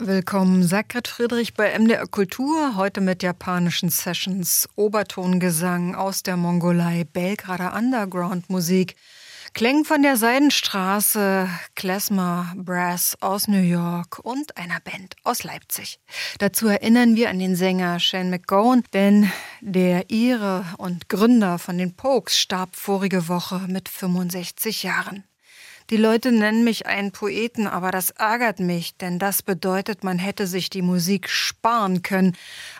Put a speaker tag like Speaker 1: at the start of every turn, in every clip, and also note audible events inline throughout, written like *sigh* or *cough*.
Speaker 1: Willkommen, Sakret Friedrich bei MDR Kultur, heute mit japanischen Sessions, Obertongesang aus der Mongolei, Belgrader Underground-Musik, Klängen von der Seidenstraße, Klezmer Brass aus New York und einer Band aus Leipzig. Dazu erinnern wir an den Sänger Shane McGowan, denn der Ire und Gründer von den Pokes starb vorige Woche mit 65 Jahren. Die Leute nennen mich einen Poeten, aber das ärgert mich, denn das bedeutet, man hätte sich die Musik sparen können.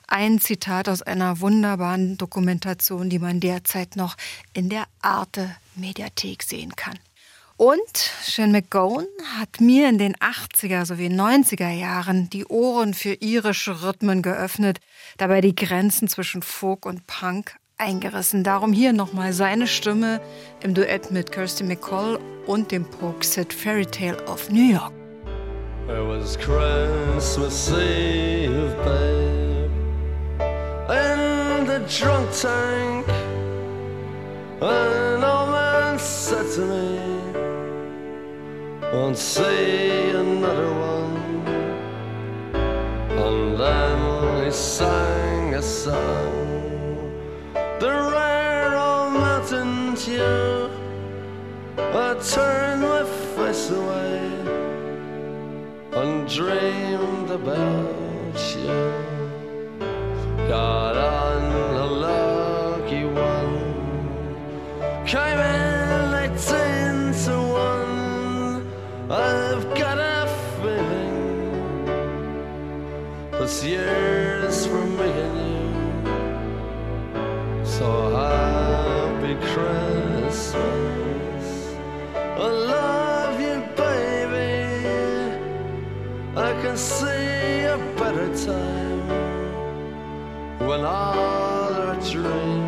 Speaker 1: Ein Zitat aus einer wunderbaren Dokumentation, die man derzeit noch in der Arte Mediathek sehen kann. Und Shane McGowan hat mir in den 80er sowie 90er Jahren die Ohren für irische Rhythmen geöffnet, dabei die Grenzen zwischen Folk und Punk eingerissen. Darum hier nochmal seine Stimme im Duett mit Kirsty McCall und dem Pokeset Fairy Tale of New York. It was Christmas Eve, babe, in the drunk tank. An old man said to me, won't see another one. And then he sang a song the rare old mountain dew. I turned my face away and dreamed about you. Got on a lucky one, came in eighteen to one. I've got a feeling this year's So happy Christmas. I love you, baby. I can see a better time when all our dreams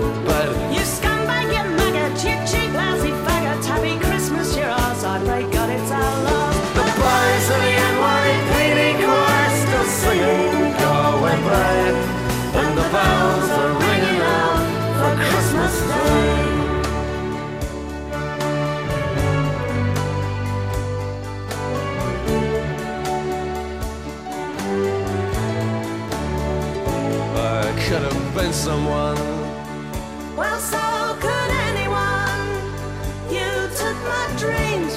Speaker 2: Dripping that bed. You scumbag, you maggot, you cheap, lousy faggot. Happy Christmas, you're ours. I pray God it's our love. The boys of the NYPD choir still singing, go away, babe. And the bells are ringing out for Christmas Day.
Speaker 3: could have been someone.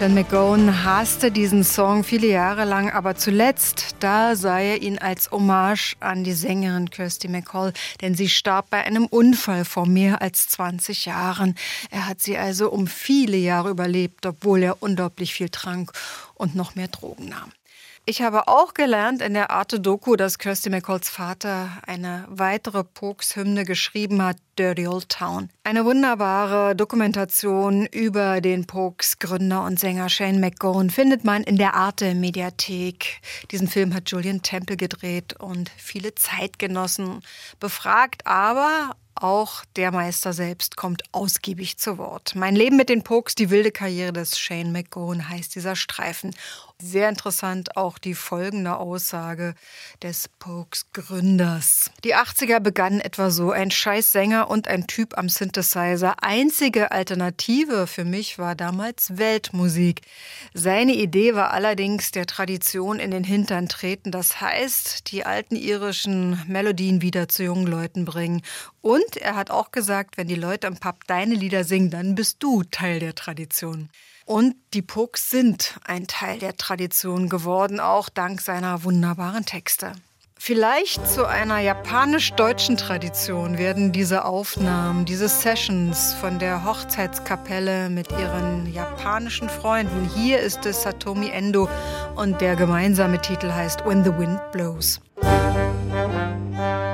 Speaker 1: Shane McGowan hasste diesen Song viele Jahre lang, aber zuletzt, da sah er ihn als Hommage an die Sängerin Kirsty McCall, denn sie starb bei einem Unfall vor mehr als 20 Jahren. Er hat sie also um viele Jahre überlebt, obwohl er unglaublich viel trank und noch mehr Drogen nahm. Ich habe auch gelernt in der Arte Doku, dass Kirsty McCalls Vater eine weitere Pokes-Hymne geschrieben hat, Dirty Old Town. Eine wunderbare Dokumentation über den Pokes Gründer und Sänger Shane McGowan findet man in der Arte Mediathek. Diesen Film hat Julian Temple gedreht und viele Zeitgenossen befragt, aber auch der Meister selbst kommt ausgiebig zu Wort. Mein Leben mit den Pokes, die wilde Karriere des Shane McGowan heißt dieser Streifen. Sehr interessant auch die folgende Aussage des Pokes Gründers. Die 80er begannen etwa so, ein Scheißsänger und ein Typ am Synthesizer. Einzige Alternative für mich war damals Weltmusik. Seine Idee war allerdings der Tradition in den Hintern treten, das heißt, die alten irischen Melodien wieder zu jungen Leuten bringen. Und er hat auch gesagt, wenn die Leute im Pub deine Lieder singen, dann bist du Teil der Tradition. Und die Pucks sind ein Teil der Tradition geworden, auch dank seiner wunderbaren Texte. Vielleicht zu einer japanisch-deutschen Tradition werden diese Aufnahmen, diese Sessions von der Hochzeitskapelle mit ihren japanischen Freunden. Hier ist es Satomi Endo und der gemeinsame Titel heißt When the Wind Blows.
Speaker 4: sazın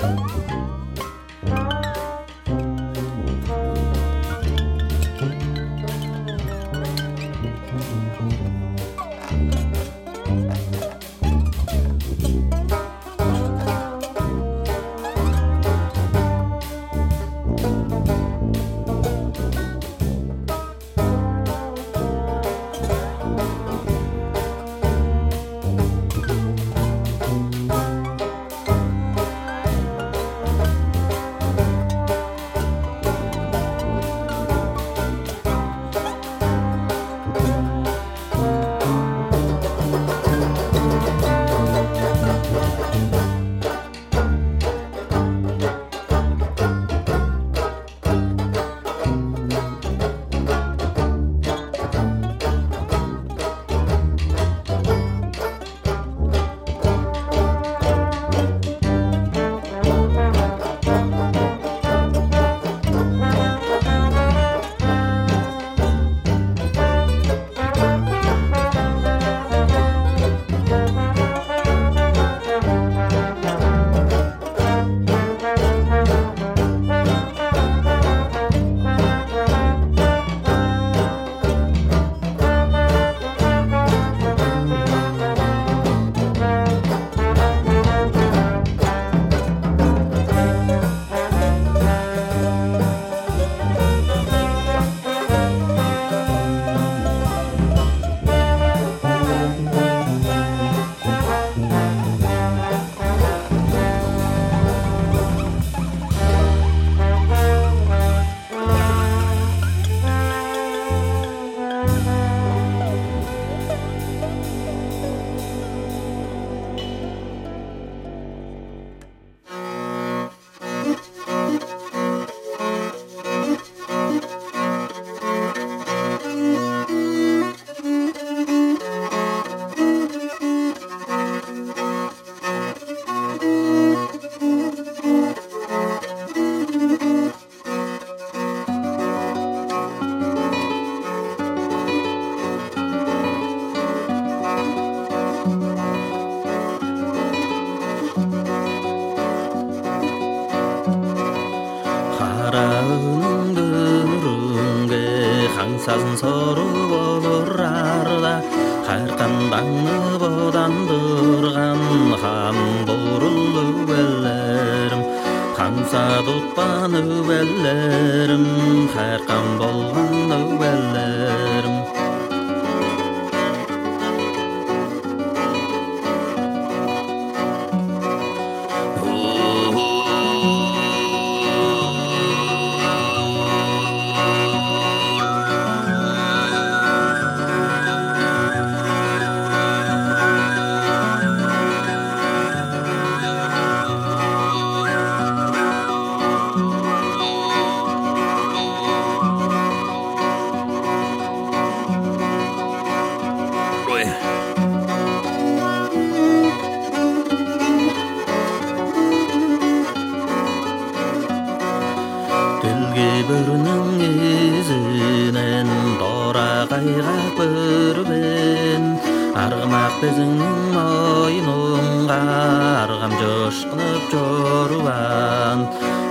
Speaker 4: Música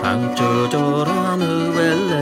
Speaker 4: 안 안쪽으로 누울래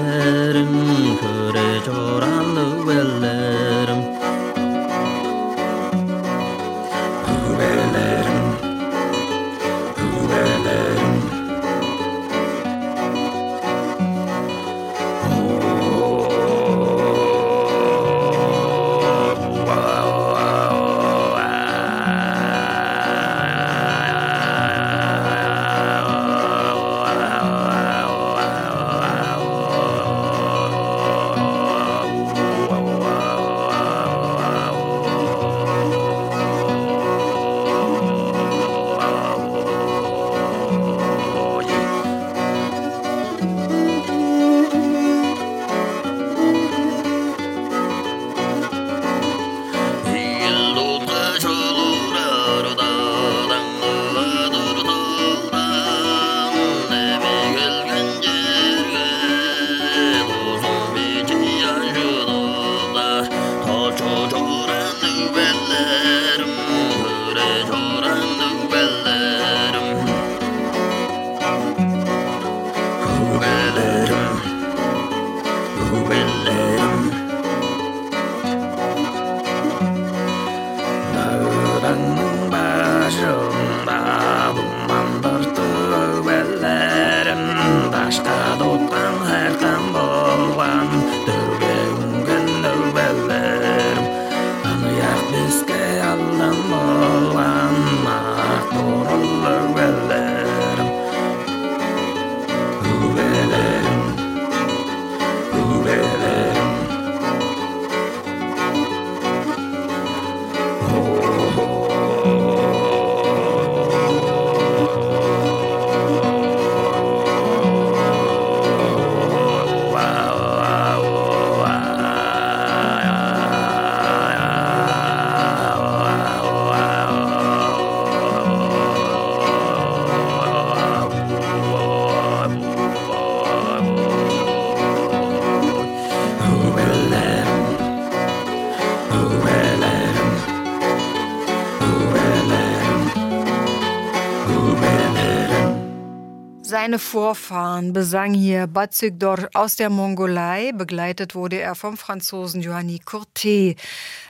Speaker 1: Seine Vorfahren besang hier Batsygdor aus der Mongolei, begleitet wurde er vom Franzosen Johanny Courtet.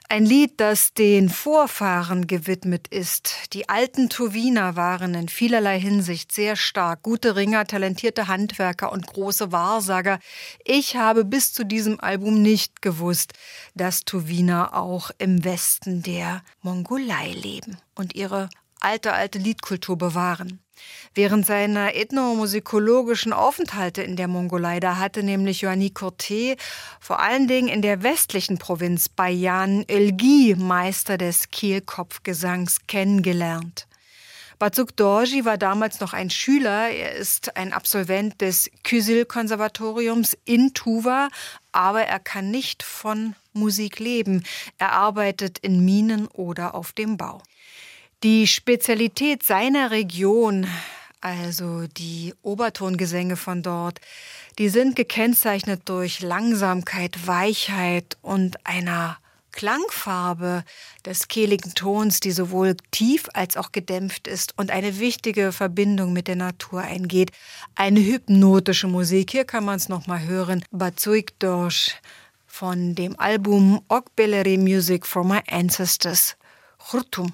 Speaker 1: Ein Lied, das den Vorfahren gewidmet ist. Die alten Tuwiner waren in vielerlei Hinsicht sehr stark. Gute Ringer, talentierte Handwerker und große Wahrsager. Ich habe bis zu diesem Album nicht gewusst, dass Tuwiner auch im Westen der Mongolei leben und ihre alte, alte Liedkultur bewahren. Während seiner ethnomusikologischen Aufenthalte in der Mongolei, da hatte nämlich Joanny Courtet vor allen Dingen in der westlichen Provinz Bayan Elgi Meister des Kehlkopfgesangs kennengelernt. Bazuk Dorji war damals noch ein Schüler. Er ist ein Absolvent des Kysil-Konservatoriums in Tuva, aber er kann nicht von Musik leben. Er arbeitet in Minen oder auf dem Bau. Die Spezialität seiner Region, also die Obertongesänge von dort, die sind gekennzeichnet durch Langsamkeit, Weichheit und einer Klangfarbe des kehligen Tons, die sowohl tief als auch gedämpft ist und eine wichtige Verbindung mit der Natur eingeht. Eine hypnotische Musik. Hier kann man es nochmal hören. Bazuik Dorsch
Speaker 4: von dem Album Okbeleri Music for My Ancestors. Churtum.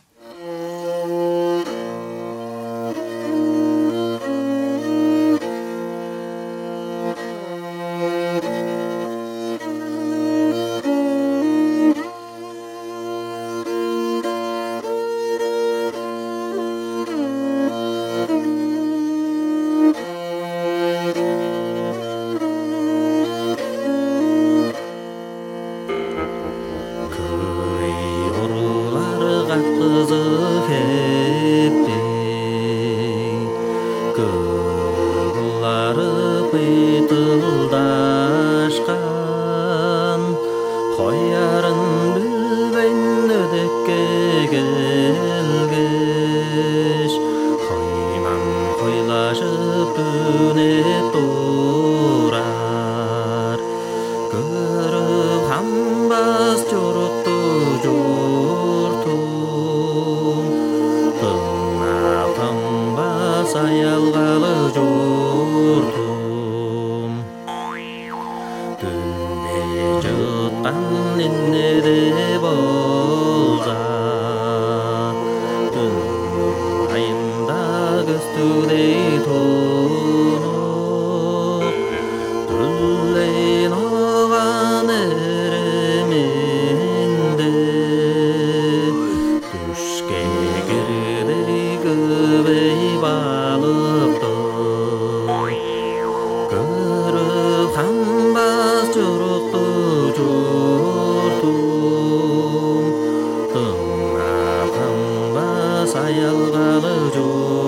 Speaker 1: yalvarıcı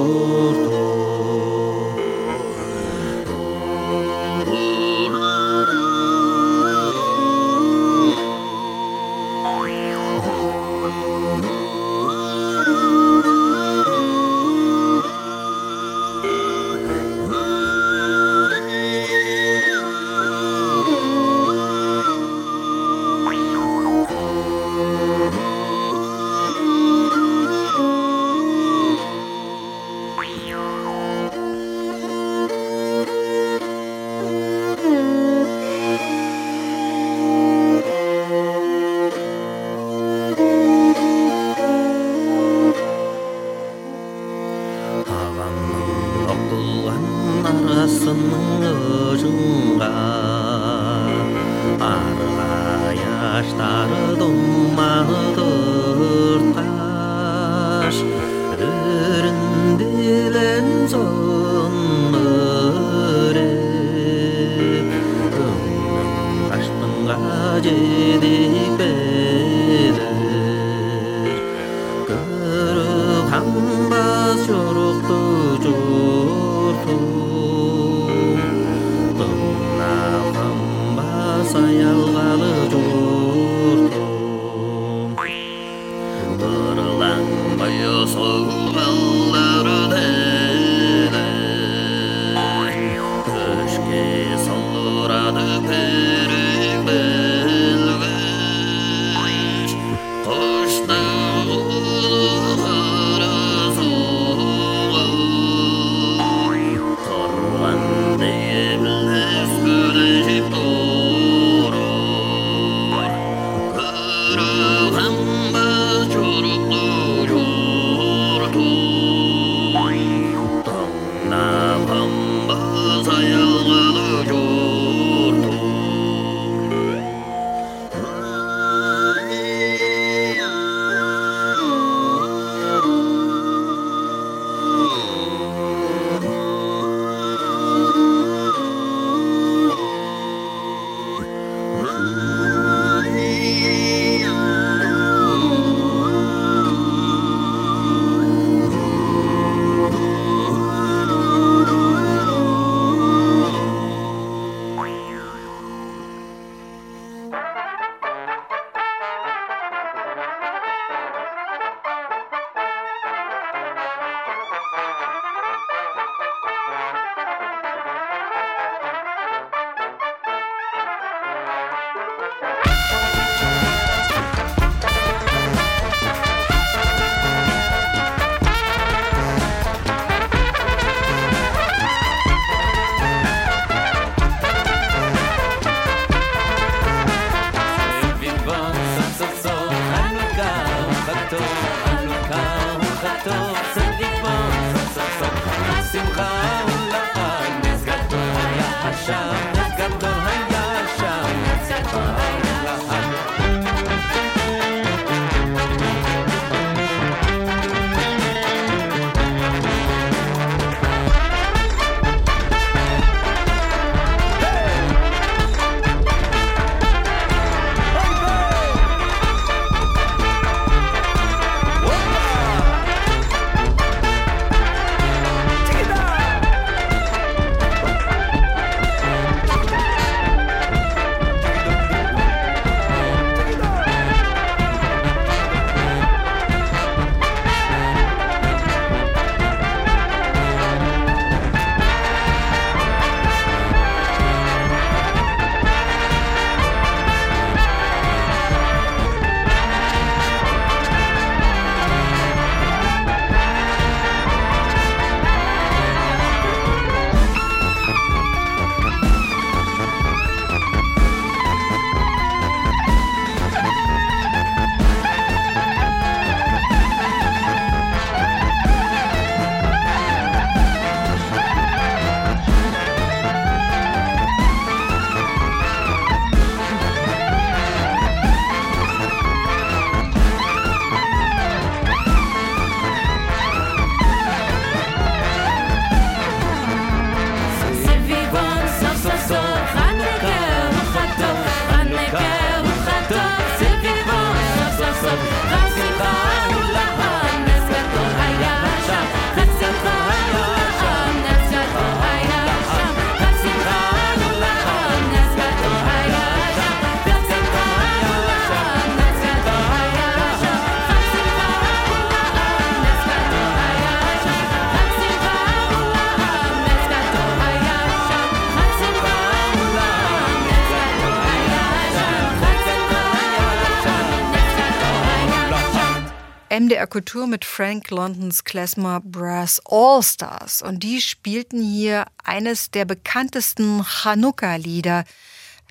Speaker 1: MDR Kultur mit Frank Londons Klezmer Brass All Stars. Und die spielten hier eines der bekanntesten Chanukka-Lieder,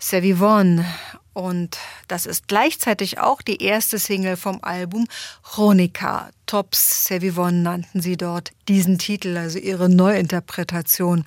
Speaker 1: Sevivon. Und das ist gleichzeitig auch die erste Single vom Album Chronica. Tops Sevivon nannten sie dort diesen Titel, also ihre Neuinterpretation.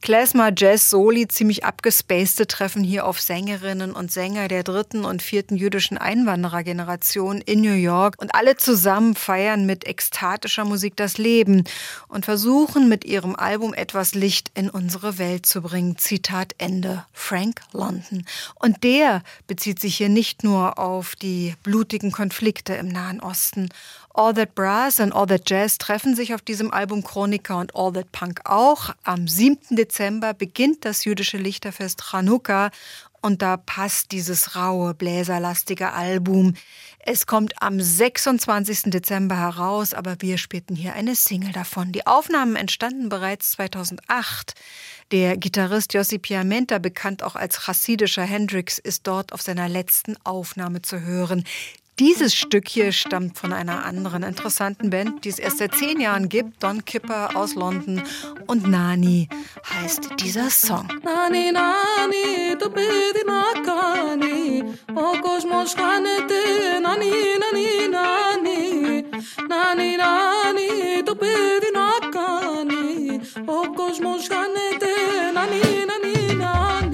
Speaker 1: Klezmer Jazz Soli, ziemlich abgespacede Treffen hier auf Sängerinnen und Sänger der dritten und vierten jüdischen Einwanderergeneration in New York und alle zusammen feiern mit ekstatischer Musik das Leben und versuchen mit ihrem Album etwas Licht in unsere Welt zu bringen. Zitat Ende. Frank London. Und der bezieht sich hier nicht nur auf die blutigen Konflikte im Nahen Osten. All That Brass and All That Jazz treffen sich auf diesem Album Chronika und All That Punk auch. Am 7. Dezember beginnt das jüdische Lichterfest Chanukka und da passt dieses raue, bläserlastige Album. Es kommt am 26. Dezember heraus, aber wir spielten hier eine Single davon. Die Aufnahmen entstanden bereits 2008. Der Gitarrist Jossi Piamenta, bekannt auch als chassidischer Hendrix, ist dort auf seiner letzten Aufnahme zu hören. Dieses Stück hier stammt von einer anderen interessanten Band, die es erst seit zehn Jahren gibt. Don Kipper aus London und Nani heißt dieser Song. Nani, Nani, du bist nakani, o kosmos hanete, Nani, Nani, Nani, Nani, Nani, du bist nakani, o kosmos hanete, Nani, Nani, Nani.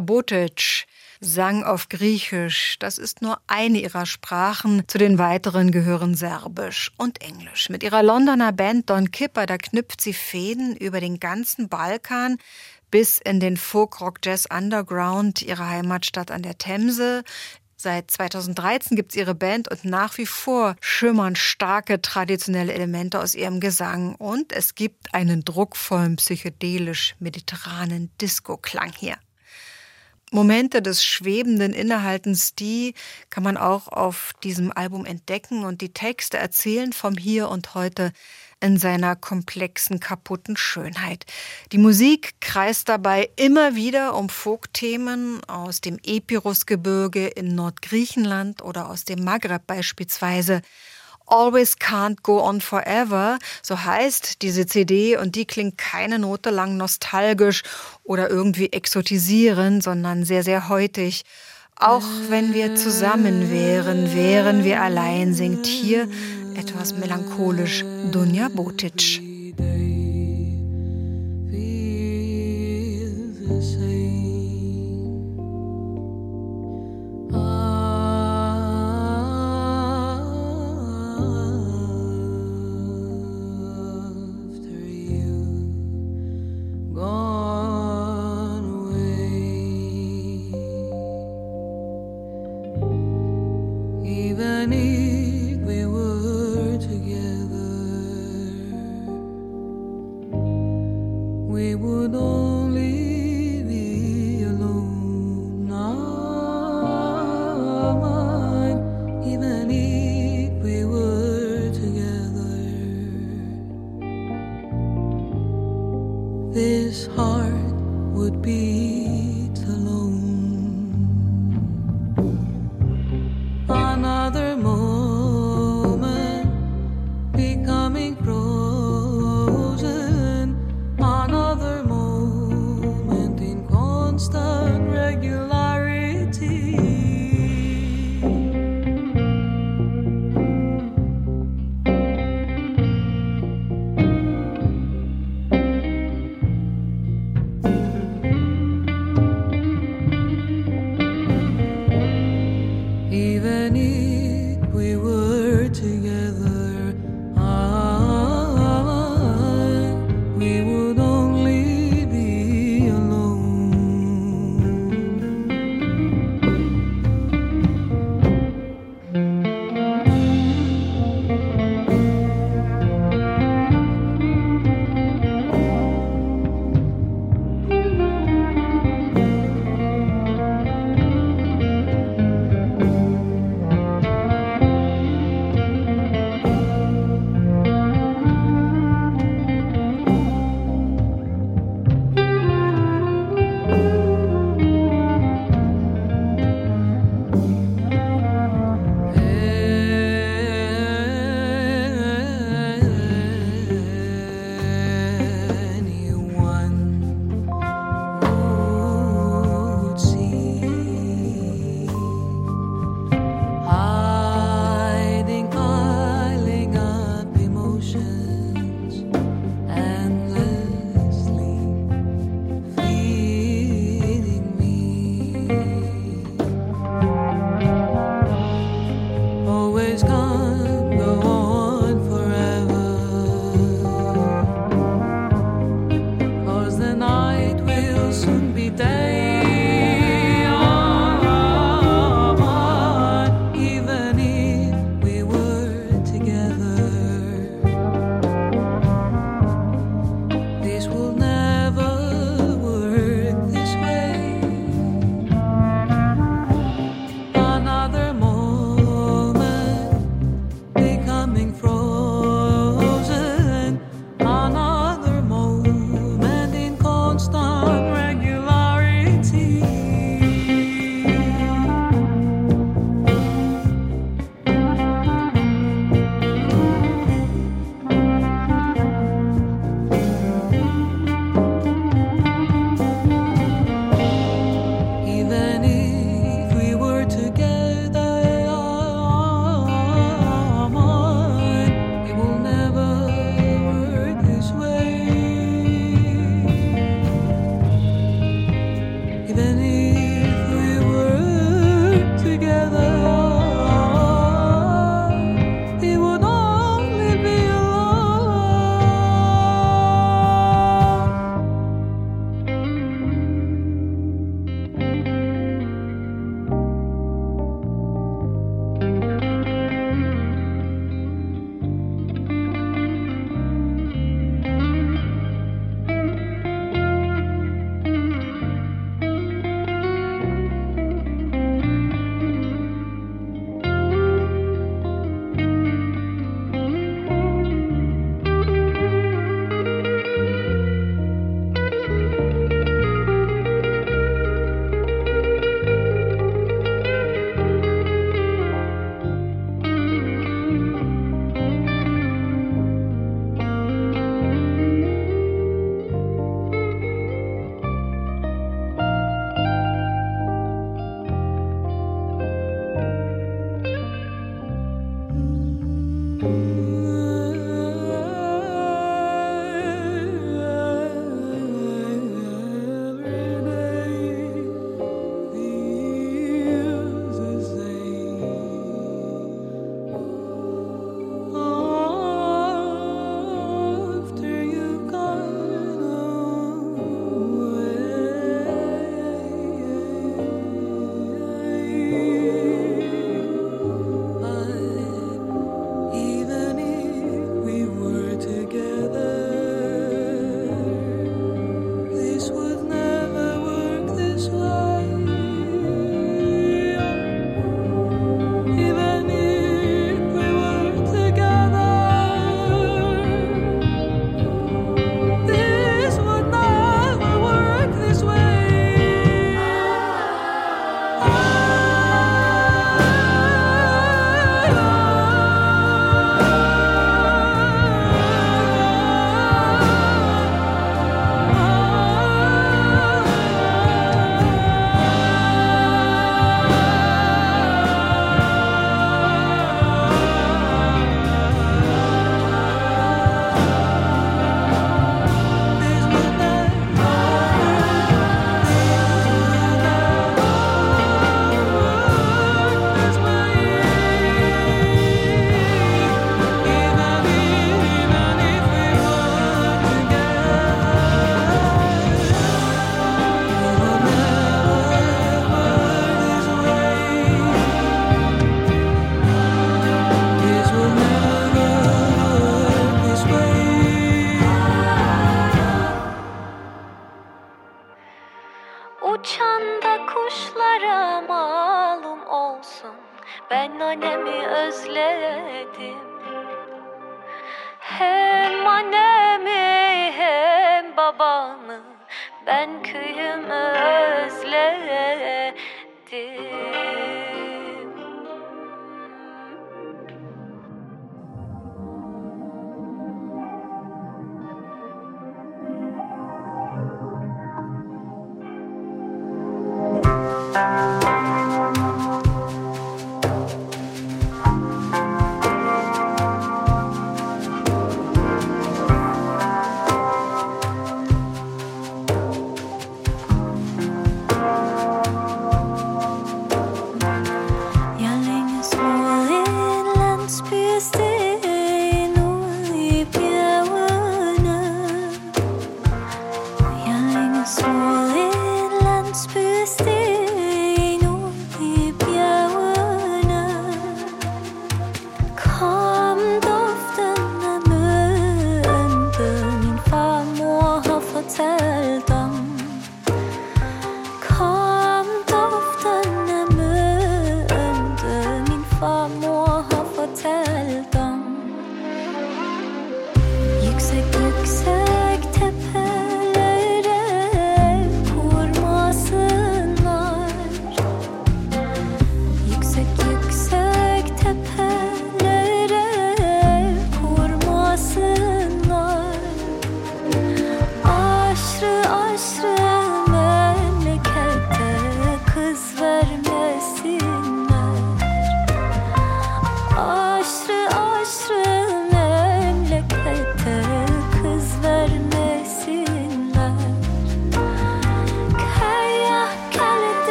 Speaker 1: Botic sang auf Griechisch. Das ist nur eine ihrer Sprachen. Zu den weiteren gehören Serbisch und Englisch. Mit ihrer Londoner Band Don Kipper, da knüpft sie Fäden über den ganzen Balkan bis in den Folk-Rock Jazz Underground ihrer Heimatstadt an der Themse. Seit 2013 gibt es ihre Band und nach wie vor schimmern starke traditionelle Elemente aus ihrem Gesang und es gibt einen druckvollen, psychedelisch-mediterranen Disco-Klang hier. Momente des schwebenden Innehaltens, die kann man auch auf diesem Album entdecken und die Texte erzählen vom Hier und Heute
Speaker 5: in seiner komplexen, kaputten Schönheit. Die Musik kreist dabei immer wieder um Folkthemen aus dem Epirusgebirge in Nordgriechenland oder aus dem Maghreb beispielsweise. Always Can't Go On Forever, so heißt diese CD und die klingt keine Note lang nostalgisch oder irgendwie exotisierend, sondern sehr, sehr heutig. Auch wenn wir zusammen wären, wären wir allein, singt hier etwas melancholisch Dunja Botic.
Speaker 6: many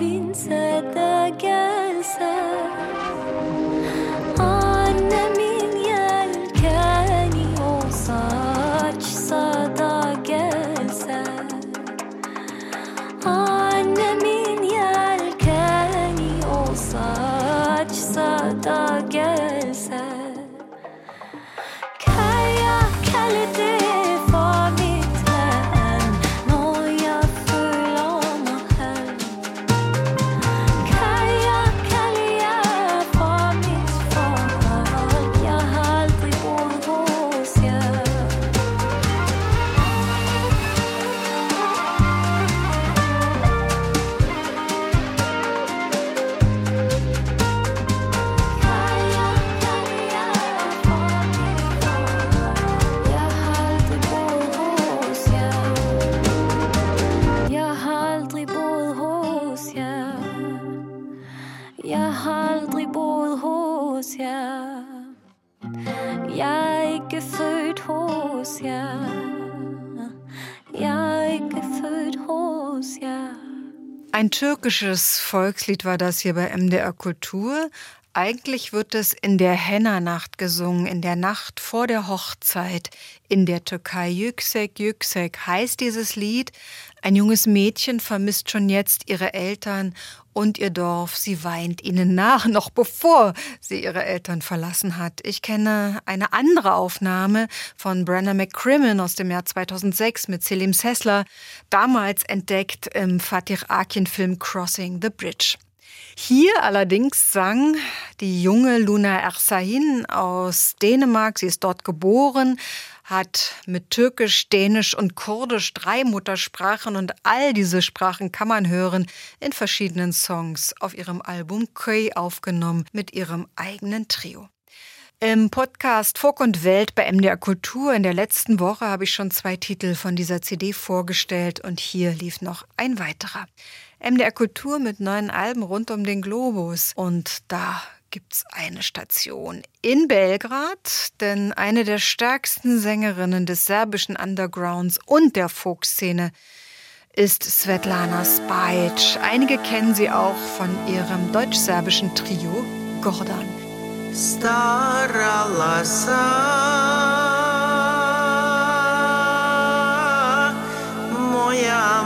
Speaker 1: Ein türkisches Volkslied war das hier bei MDR Kultur. Eigentlich wird es in der Henna-Nacht gesungen, in der Nacht vor der Hochzeit in der Türkei. Yüksek Yüksek heißt dieses Lied. Ein junges Mädchen vermisst schon jetzt ihre Eltern und ihr Dorf. Sie weint ihnen nach, noch bevor sie ihre Eltern verlassen hat. Ich kenne eine andere Aufnahme von Brenna McCrimmon aus dem Jahr 2006 mit Selim Sessler, damals entdeckt im Fatih Akin-Film Crossing the Bridge. Hier allerdings sang die junge Luna Ersahin aus Dänemark, sie ist dort geboren, hat mit Türkisch, Dänisch und Kurdisch drei Muttersprachen und all diese Sprachen kann man hören in verschiedenen Songs auf ihrem Album Köy aufgenommen mit ihrem eigenen Trio. Im Podcast Folk und Welt bei MDR Kultur in der letzten Woche habe ich schon zwei Titel von dieser CD vorgestellt und hier lief noch ein weiterer. MDR Kultur mit neuen Alben rund um den Globus und da gibt's eine Station in Belgrad, denn eine der stärksten Sängerinnen des serbischen Undergrounds und der Folkszene ist Svetlana Spajic. Einige kennen sie auch von ihrem deutsch-serbischen Trio Gordan.
Speaker 7: Stara moja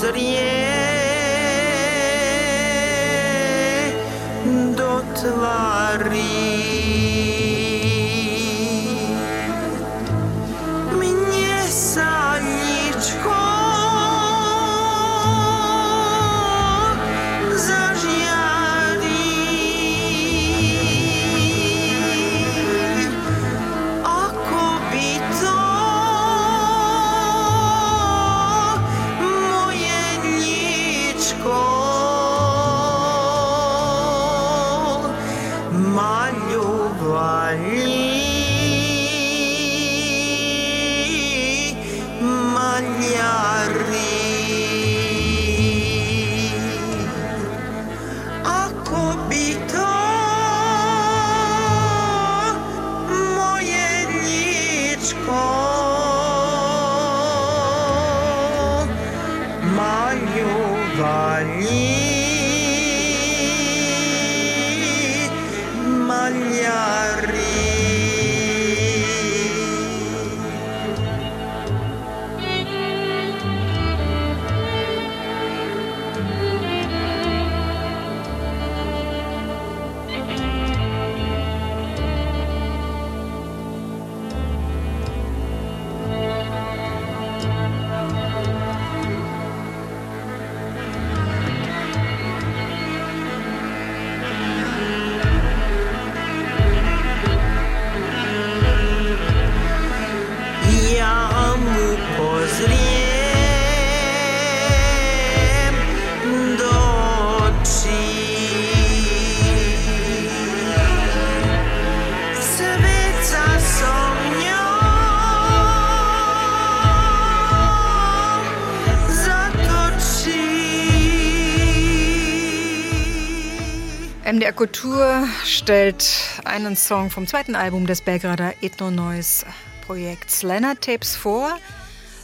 Speaker 8: sorry.
Speaker 1: MDR Kultur stellt einen Song vom zweiten Album des Belgrader Ethno-Noise Projekts Leonard Tapes vor.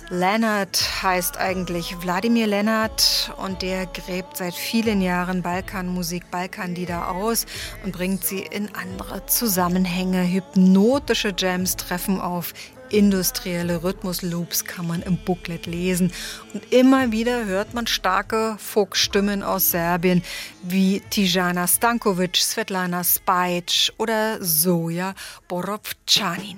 Speaker 1: Leonard heißt eigentlich Wladimir Leonard und der gräbt seit vielen Jahren Balkanmusik, Balkanlieder aus und bringt sie in andere Zusammenhänge. Hypnotische Jams treffen auf, industrielle Rhythmusloops kann man im Booklet lesen. Und immer wieder hört man starke Folkstimmen aus Serbien wie Tijana Stankovic, Svetlana Spajic oder Soja Borovcanin.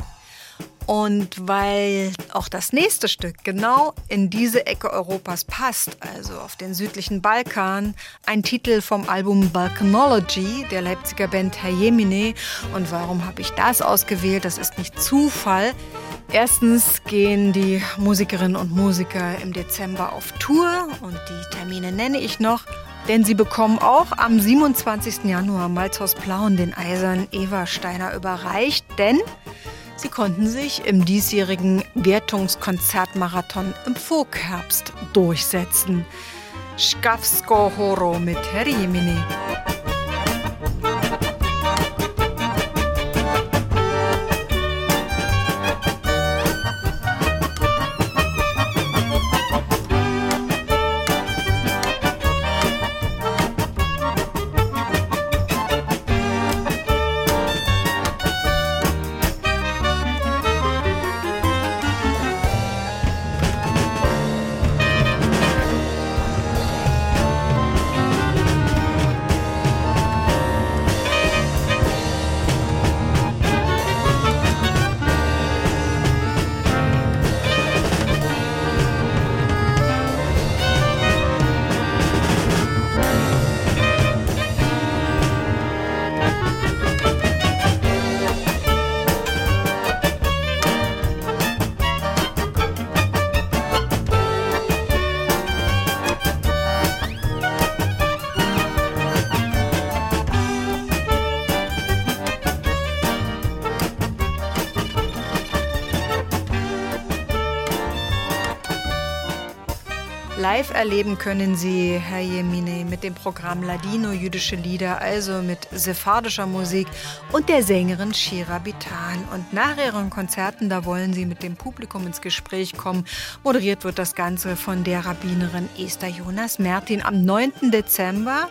Speaker 1: Und weil auch das nächste Stück genau in diese Ecke Europas passt, also auf den südlichen Balkan, ein Titel vom Album Balkanology der Leipziger Band Herr Jemine. Und warum habe ich das ausgewählt? Das ist nicht Zufall. Erstens gehen die Musikerinnen und Musiker im Dezember auf Tour und die Termine nenne ich noch, denn sie bekommen auch am 27. Januar Malzhaus Plauen den Eisern Eva Steiner überreicht, denn Sie konnten sich im diesjährigen Wertungskonzertmarathon im Vogherbst durchsetzen. Skavsko Horo mit Herimini. Live erleben können Sie Herr Jemine mit dem Programm Ladino jüdische Lieder, also mit sephardischer Musik und der Sängerin Shira Bitan. Und nach ihren Konzerten, da wollen Sie mit dem Publikum ins Gespräch kommen. Moderiert wird das Ganze von der Rabbinerin Esther Jonas Mertin am 9. Dezember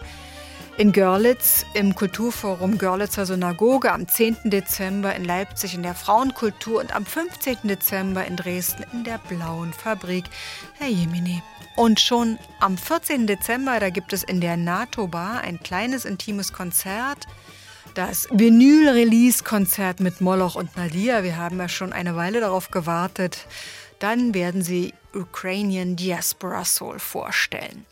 Speaker 1: in Görlitz im Kulturforum Görlitzer Synagoge, am 10. Dezember in Leipzig in der Frauenkultur und am 15. Dezember in Dresden in der Blauen Fabrik. Herr Jemini. Und schon am 14. Dezember, da gibt es in der NATO-Bar ein kleines intimes Konzert. Das Vinyl-Release-Konzert mit Moloch und Nadia. Wir haben ja schon eine Weile darauf gewartet. Dann werden sie Ukrainian Diaspora Soul vorstellen.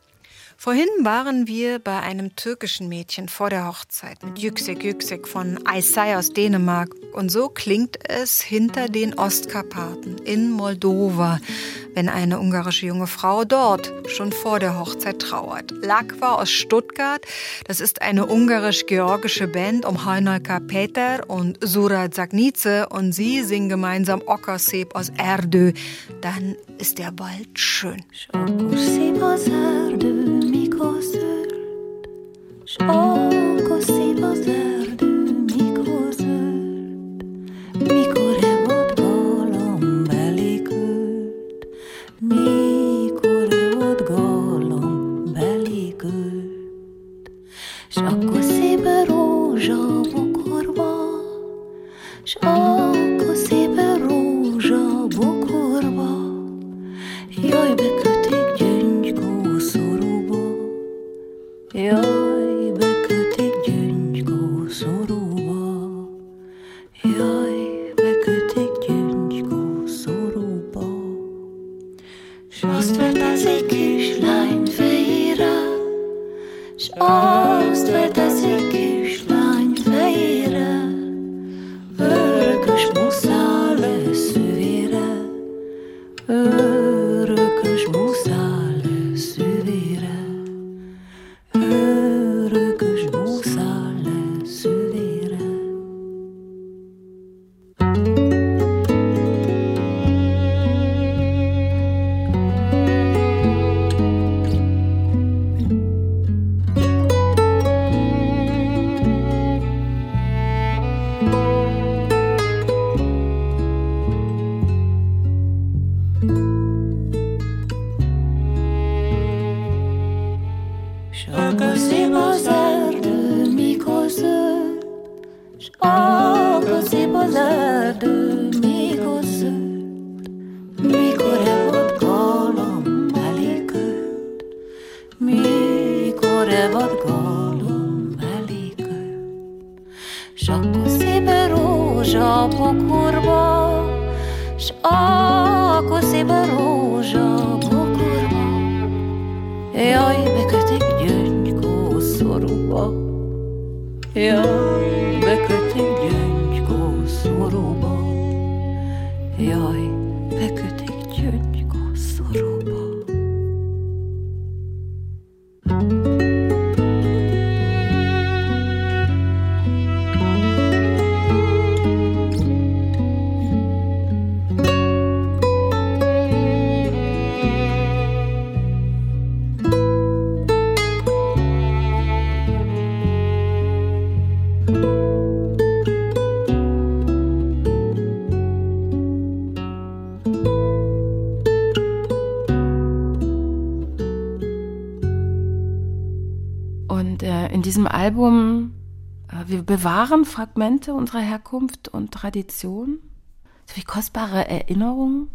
Speaker 1: Vorhin waren wir bei einem türkischen Mädchen vor der Hochzeit mit Yüksek Yüksek von Aysay aus Dänemark. Und so klingt es hinter den Ostkarpaten in Moldova, wenn eine ungarische junge Frau dort schon vor der Hochzeit trauert. Lakwa aus Stuttgart, das ist eine ungarisch-georgische Band um Heinolka Peter und Sura Zagnice und sie singen gemeinsam Okasep aus Erdö. Dann ist der Wald schön.
Speaker 8: All Bewahren Fragmente unserer Herkunft und Tradition, so wie kostbare Erinnerungen.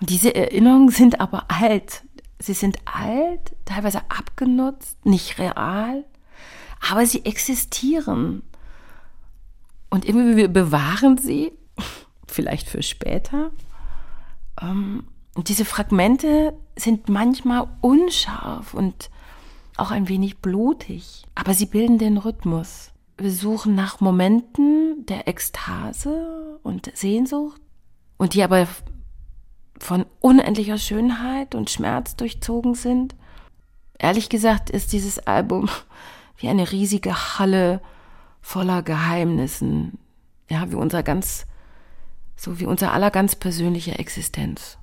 Speaker 8: Und diese Erinnerungen sind aber alt. Sie sind alt, teilweise abgenutzt, nicht real, aber sie existieren. Und irgendwie wir bewahren sie, *laughs* vielleicht für später. Ähm, und diese Fragmente sind manchmal unscharf und auch ein wenig blutig, aber sie bilden den Rhythmus. Wir suchen nach Momenten der Ekstase und Sehnsucht und die aber von unendlicher Schönheit und Schmerz durchzogen sind. Ehrlich gesagt ist dieses Album *laughs* wie eine riesige Halle voller Geheimnissen, ja, wie unser ganz, so wie unser aller ganz persönliche Existenz.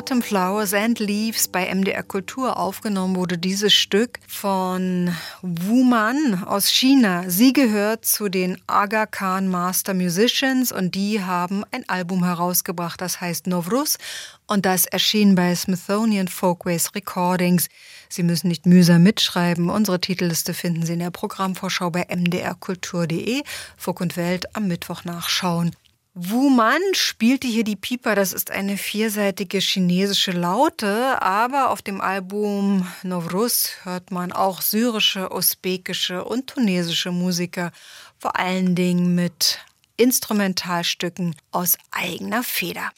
Speaker 1: Autumn Flowers and Leaves bei MDR Kultur aufgenommen wurde dieses Stück von Wu Man aus China. Sie gehört zu den Aga Khan Master Musicians und die haben ein Album herausgebracht, das heißt Novruz und das erschien bei Smithsonian Folkways Recordings. Sie müssen nicht mühsam mitschreiben. Unsere Titelliste finden Sie in der Programmvorschau bei mdrkultur.de. Folk und Welt am Mittwoch nachschauen. Wu Man spielte hier die Piper. Das ist eine vierseitige chinesische Laute, aber auf dem Album Novruz hört man auch syrische, usbekische und tunesische Musiker, vor allen Dingen mit Instrumentalstücken aus eigener Feder.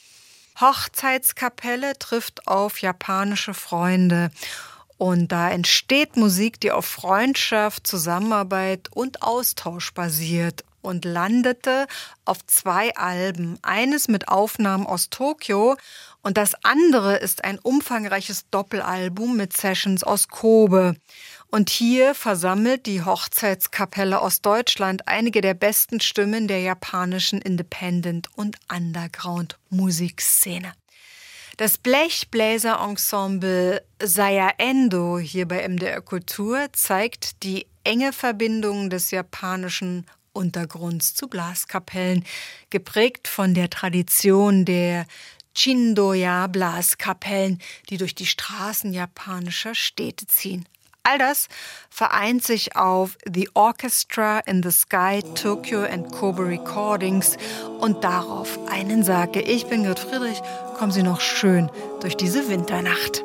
Speaker 1: Hochzeitskapelle trifft auf japanische Freunde. Und da entsteht Musik, die auf Freundschaft, Zusammenarbeit und Austausch basiert und landete auf zwei Alben. Eines mit Aufnahmen aus Tokio und das andere ist ein umfangreiches Doppelalbum mit Sessions aus Kobe. Und hier versammelt die Hochzeitskapelle aus Deutschland einige der besten Stimmen der japanischen Independent- und Underground-Musikszene. Das Blechbläser-Ensemble Saya Endo hier bei MDR Kultur zeigt die enge Verbindung des japanischen Untergrunds zu Blaskapellen, geprägt von der Tradition der Chindoya-Blaskapellen, die durch die Straßen japanischer Städte ziehen. All das vereint sich auf The Orchestra in the Sky Tokyo and Kobe Recordings und darauf einen Sage. Ich bin Gerd Friedrich, kommen Sie noch schön durch diese Winternacht.